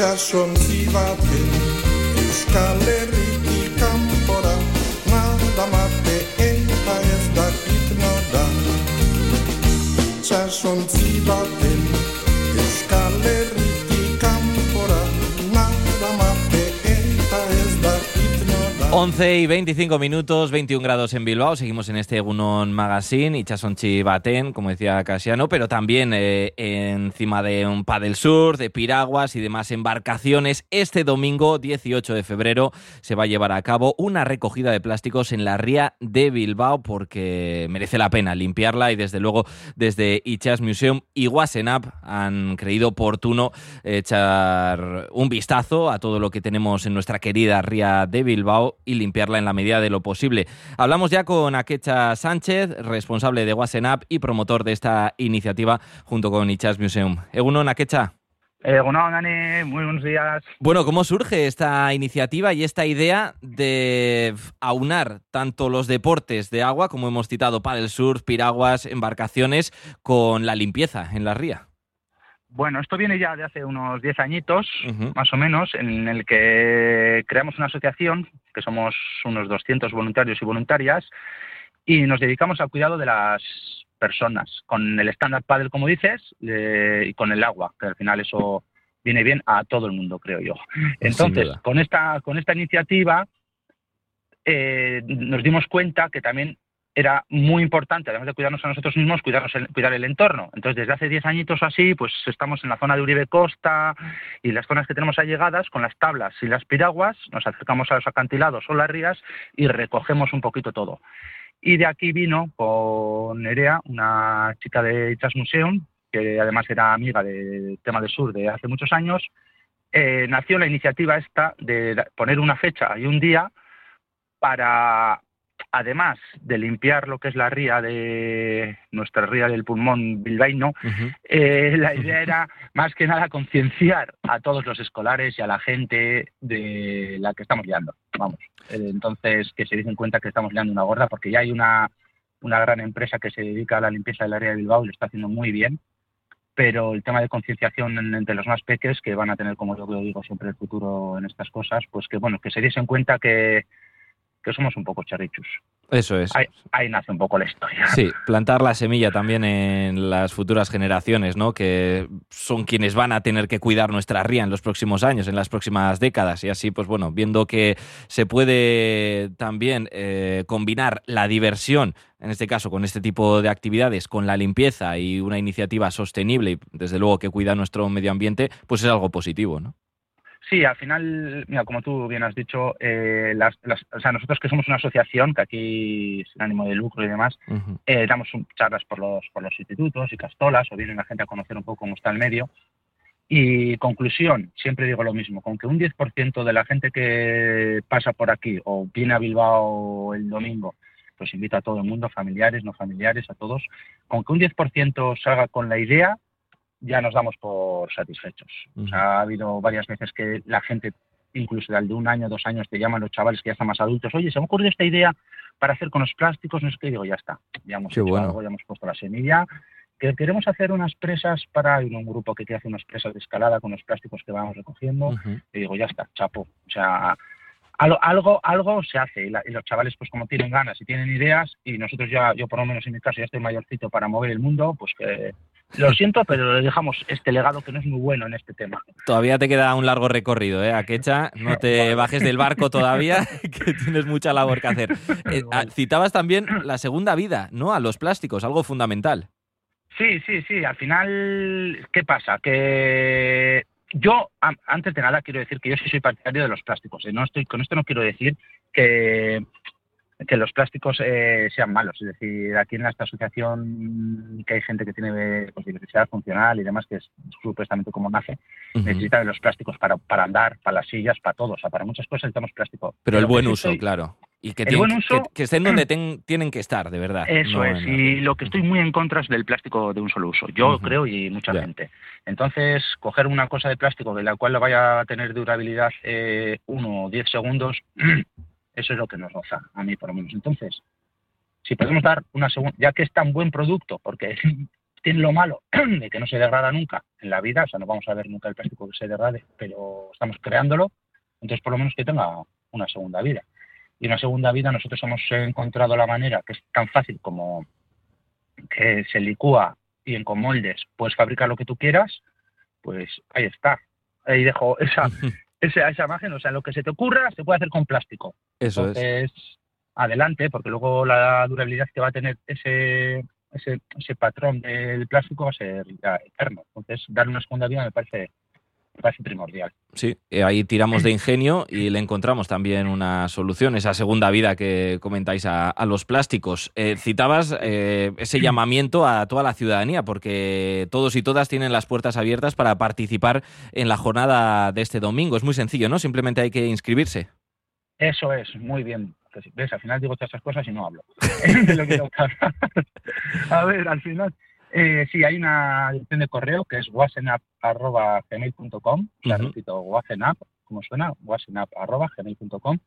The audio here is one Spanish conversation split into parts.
itxasontzi baten euskalerritik kanpora nada mate eta ez dakit noda itxasontzi baten 11 y 25 minutos, 21 grados en Bilbao. Seguimos en este Gunon Magazine y Chasonchi como decía Casiano, pero también eh, encima de un paddle sur, de piraguas y demás embarcaciones. Este domingo, 18 de febrero, se va a llevar a cabo una recogida de plásticos en la ría de Bilbao porque merece la pena limpiarla y desde luego desde Ichas Museum y Wasenap han creído oportuno echar un vistazo a todo lo que tenemos en nuestra querida ría de Bilbao y limpiarla en la medida de lo posible. Hablamos ya con Akecha Sánchez, responsable de Wasenap y promotor de esta iniciativa junto con Ichas Museum. Egunon, Akecha. Bueno, Dani, muy buenos días. Bueno, ¿cómo surge esta iniciativa y esta idea de aunar tanto los deportes de agua, como hemos citado, para el surf, piraguas, embarcaciones, con la limpieza en la ría? Bueno, esto viene ya de hace unos 10 añitos, más o menos, en el que creamos una asociación, que somos unos 200 voluntarios y voluntarias, y nos dedicamos al cuidado de las personas, con el estándar paddle, como dices, eh, y con el agua, que al final eso viene bien a todo el mundo, creo yo. Entonces, con esta, con esta iniciativa eh, nos dimos cuenta que también era muy importante, además de cuidarnos a nosotros mismos, cuidarnos cuidar el entorno. Entonces, desde hace 10 añitos o así, pues estamos en la zona de Uribe Costa y las zonas que tenemos allegadas, con las tablas y las piraguas, nos acercamos a los acantilados o las rías y recogemos un poquito todo. Y de aquí vino con Nerea, una chica de Ichas Museum, que además era amiga del tema del sur de hace muchos años, eh, nació la iniciativa esta de poner una fecha y un día para, además de limpiar lo que es la ría de nuestra ría del pulmón bilbaíno, eh, la idea era más que nada concienciar a todos los escolares y a la gente de la que estamos liando. Vamos, Eh, entonces que se den cuenta que estamos liando una gorda porque ya hay una, una gran empresa que se dedica a la limpieza del área de Bilbao y lo está haciendo muy bien. Pero el tema de concienciación en- entre los más peques, que van a tener, como yo digo siempre, el futuro en estas cosas, pues que bueno, que se diesen cuenta que, que somos un poco charrichus. Eso es. Ahí, ahí nace un poco la historia. Sí, plantar la semilla también en las futuras generaciones, ¿no? Que son quienes van a tener que cuidar nuestra ría en los próximos años, en las próximas décadas. Y así, pues bueno, viendo que se puede también eh, combinar la diversión, en este caso con este tipo de actividades, con la limpieza y una iniciativa sostenible y desde luego que cuida nuestro medio ambiente, pues es algo positivo, ¿no? Sí, al final, mira, como tú bien has dicho, eh, las, las- o sea, nosotros que somos una asociación, que aquí sin ánimo de lucro y demás, eh, damos un- charlas por los, por los institutos y castolas, o viene la gente a conocer un poco cómo está el medio. Y conclusión, siempre digo lo mismo, con que un 10% de la gente que pasa por aquí o viene a Bilbao el domingo, pues invita a todo el mundo, familiares, no familiares, a todos, con que un 10% salga con la idea, ya nos damos por satisfechos. O sea, ha habido varias veces que la gente, incluso de un año, dos años, te llaman los chavales que ya están más adultos, oye, se me ha ocurrido esta idea para hacer con los plásticos, no sé qué, digo, ya está, ya hemos hecho bueno. algo, ya hemos puesto la semilla, que queremos hacer unas presas para, hay un grupo que quiere hacer unas presas de escalada con los plásticos que vamos recogiendo, y digo, ya está, chapo, o sea, algo, algo, algo se hace, y, la- y los chavales, pues como tienen ganas y tienen ideas, y nosotros ya, yo por lo menos en mi caso, ya estoy mayorcito para mover el mundo, pues que lo siento, pero le dejamos este legado que no es muy bueno en este tema. Todavía te queda un largo recorrido, ¿eh, Akecha? No te bajes del barco todavía, que tienes mucha labor que hacer. Eh, ah, citabas también la segunda vida, ¿no? A los plásticos, algo fundamental. Sí, sí, sí. Al final, ¿qué pasa? Que yo, antes de nada, quiero decir que yo sí soy partidario de los plásticos. ¿eh? No estoy, con esto no quiero decir que, que los plásticos eh, sean malos. Es decir, aquí en esta asociación que hay gente que tiene pues, diversidad funcional y demás, que es supuestamente como nace, Ujú. necesita de los plásticos para, para andar, para las sillas, para todo. O sea, para muchas cosas necesitamos plástico. Pero el buen uso, estoy- claro. Y que, tienen- uso- que, que estén donde ten- tienen que estar, de verdad. Eso no es, y lo que estoy muy en contra es del plástico de un solo uso. Yo creo y mucha gente. Entonces, coger una cosa de plástico de la cual vaya a tener durabilidad eh, uno o diez segundos, eso es lo que nos goza, a mí por lo menos. Entonces, si podemos dar una segunda, ya que es tan buen producto, porque tiene lo malo de que no se degrada nunca en la vida, o sea, no vamos a ver nunca el plástico que se degrade, pero estamos creándolo, entonces por lo menos que tenga una segunda vida. Y una segunda vida nosotros hemos encontrado la manera que es tan fácil como que se licúa y en moldes puedes fabricar lo que tú quieras, pues ahí está. Ahí dejo esa, esa, esa imagen, o sea, lo que se te ocurra se puede hacer con plástico. Eso es. Adelante, porque luego la durabilidad que va a tener ese, ese, ese patrón del plástico va a ser eterno. Entonces, darle una segunda vida me parece parece primordial. Sí, eh, ahí tiramos de ingenio y le encontramos también una solución, esa segunda vida que comentáis a, los plásticos. Eh, citabas eh, ese llamamiento a toda la ciudadanía, porque todos y todas tienen las puertas abiertas para participar en la jornada de este domingo. Es muy sencillo, ¿no? Simplemente hay que inscribirse. Eso es, muy bien. ¿Ves? Al final digo todas esas cosas y no hablo a ver, al final eh, sí, hay una dirección de correo que es wasenap.gmail.com, la repito, wasenap, como suena, wasenap.gmail.com,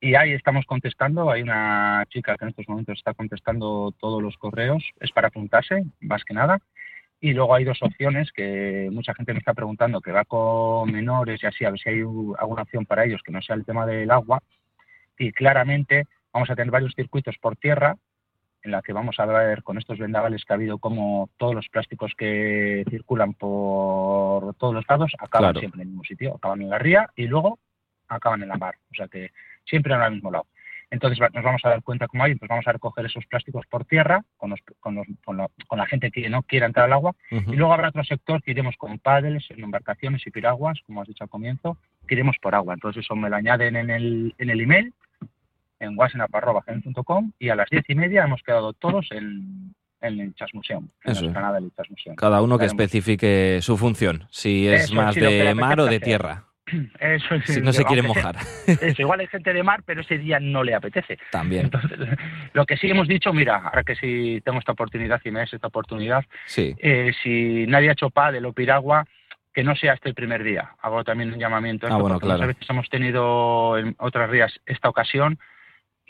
y ahí estamos contestando, hay una chica que en estos momentos está contestando todos los correos, es para apuntarse, más que nada, y luego hay dos opciones que mucha gente me está preguntando, que va con menores y así, a ver si hay alguna opción para ellos que no sea el tema del agua, y claramente vamos a tener varios circuitos por tierra, en la que vamos a ver con estos vendavales que ha habido como todos los plásticos que circulan por todos los lados acaban siempre en el mismo sitio, acaban en la ría y luego acaban en la mar, o sea que siempre en el mismo lado. Entonces nos vamos a dar cuenta cómo hay, entonces vamos a recoger esos plásticos por tierra con, con, la, gente que no quiera entrar al agua. Y luego habrá otro sector que iremos con paddles, en embarcaciones y piraguas, como has dicho al comienzo, que iremos por agua. Entonces eso me lo añaden en el, en el email en wasenap.com y a las diez y media hemos quedado todos en, el Chasmuseum, en la del Cada uno que especifique su función, si es más de mar o de tierra. Eso es, si no se quiere mojar. Eso, igual hay gente de mar, pero ese día no le apetece. También. lo que sí hemos dicho, mira, ahora que sí tengo esta oportunidad y me es esta oportunidad, sí. Eh, si nadie ha hecho de o piragua, que no sea este el primer día. Hago también un llamamiento ah, bueno, claro. Muchas veces hemos tenido en otras días esta ocasión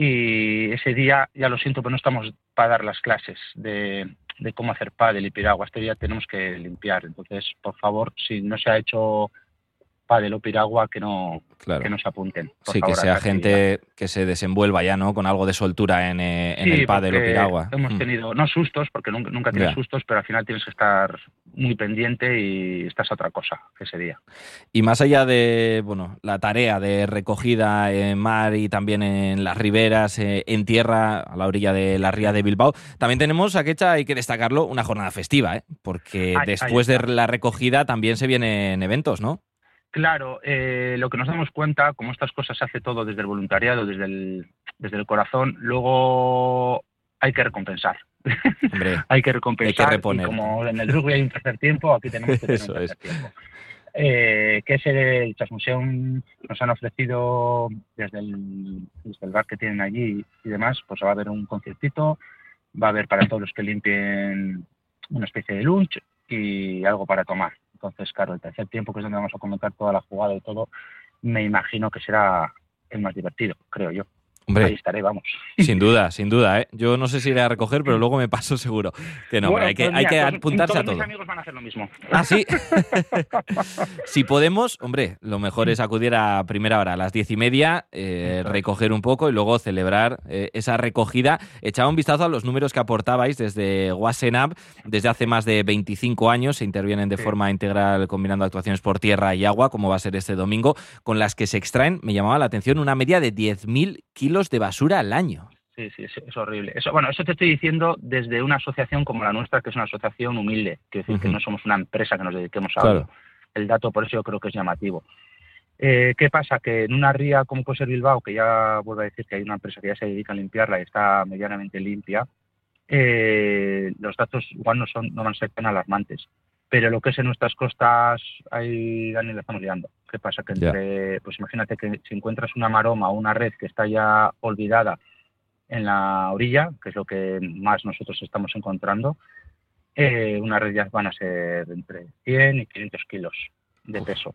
y ese día, ya lo siento, pero no estamos para dar las clases de, cómo hacer pádel y piragua. Este día tenemos que limpiar. Entonces, por favor, si no se ha hecho pádel o piragua que no, que no se apunten. sí, que sea gente que se desenvuelva ya, ¿no? Con algo de soltura en, eh, el pádel o piragua. Hemos mm. tenido, no sustos, porque nunca, nunca tienes sustos, pero al final tienes que estar muy pendiente y estás a otra cosa que ese día. Y más allá de, bueno, la tarea de recogida en mar y también en las riberas, eh, en tierra, a la orilla de la ría de Bilbao, también tenemos, a Quecha, hay que destacarlo, una jornada festiva, ¿eh? Porque después de la recogida también se vienen eventos, ¿no? Claro, eh, lo que nos damos cuenta, como estas cosas se hace todo desde el voluntariado, desde el, desde el corazón, luego hay que recompensar. hay que recompensar. Hay que y como en el rugby hay un tercer tiempo, aquí tenemos que tener un tercer tiempo. Eh, que es el Chasmuseum nos han ofrecido desde el, desde el bar que tienen allí y demás, pues va a haber un conciertito, va a haber para todos los que limpien una especie de lunch y algo para tomar. Entonces, claro, el tercer tiempo, que es donde vamos a comentar toda la jugada y todo, me imagino que será el más divertido, creo yo. Hombre, Ahí estaré, vamos. Sin duda, sin duda. ¿eh? Yo no sé si iré a recoger, pero luego me paso seguro que no. hay que, pues hay que apuntarse a todo. Mis amigos van a hacer lo mismo. Ah, sí. si podemos, hombre, lo mejor es acudir a primera hora, a las diez y media, eh, recoger un poco y luego celebrar eh, esa recogida. Echaba un vistazo a los números que aportabais desde WhatsApp. Desde hace más de 25 años se intervienen de forma integral combinando actuaciones por tierra y agua, como va a ser este domingo, con las que se extraen, me llamaba la atención, una media de 10.000 kilos de basura al año. Sí, sí, es, horrible. Eso, bueno, eso te estoy diciendo desde una asociación como la nuestra, que es una asociación humilde. Quiero decir que no somos una empresa que nos dediquemos a el dato, por eso yo creo que es llamativo. Eh, ¿Qué pasa? Que en una ría como puede ser Bilbao, que ya vuelvo a decir que hay una empresa que ya se dedica a limpiarla y está medianamente limpia, eh, los datos igual no, son, no van a ser tan alarmantes pero lo que es en nuestras costas, ahí Dani le estamos liando. ¿Qué pasa? Que entre, pues imagínate que si encuentras una maroma o una red que está ya olvidada en la orilla, que es lo que más nosotros estamos encontrando, eh, una red ya van a ser entre 100 y 500 kilos de peso.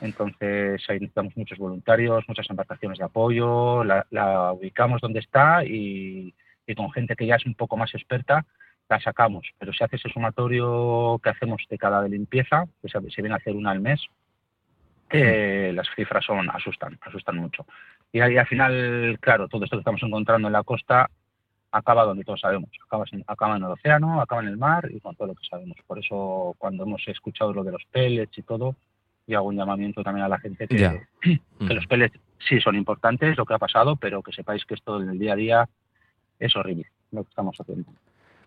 Entonces ahí necesitamos muchos voluntarios, muchas embarcaciones de apoyo, la, ubicamos donde está y, y, con gente que ya es un poco más experta la sacamos. Pero si haces ese sumatorio que hacemos de cada de limpieza, que se, se viene a hacer una al mes, eh, las cifras son asustan, asustan mucho. Y ahí al final, claro, todo esto que estamos encontrando en la costa acaba donde todos sabemos, acaba en, acaba en el océano, acaba en el mar y con todo lo que sabemos. Por eso cuando hemos escuchado lo de los pellets y todo, y hago un llamamiento también a la gente que Mm. los pellets sí son importantes, lo que ha pasado, pero que sepáis que esto en el día a día es horrible, lo que estamos haciendo.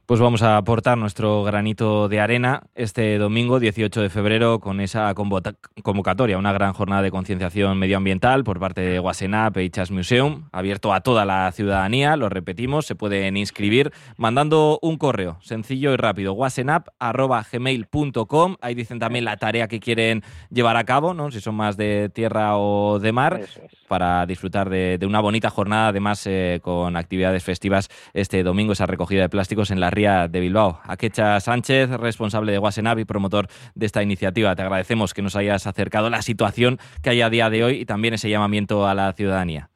Pues vamos a aportar nuestro granito de arena este domingo 18 de febrero con esa convocatoria, una gran jornada de concienciación medioambiental por parte de Wasenap e Ichas Museum, abierto a toda la ciudadanía, lo repetimos, se pueden inscribir mandando un correo sencillo y rápido, wasenap.gmail.com, ahí dicen también la tarea que quieren llevar a cabo, ¿no? si son más de tierra o de mar, para disfrutar de, de una bonita jornada, además eh, con actividades festivas este domingo, esa recogida de plásticos en la ría de Bilbao. Akecha Sánchez, responsable de Guasenab y promotor de esta iniciativa. Te agradecemos que nos hayas acercado la situación que hay a día de hoy y también ese llamamiento a la ciudadanía.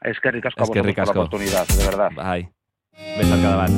Es que ricasco Es que ricasco. la oportunidad, de verdad. Bye. Ves al Cadaval.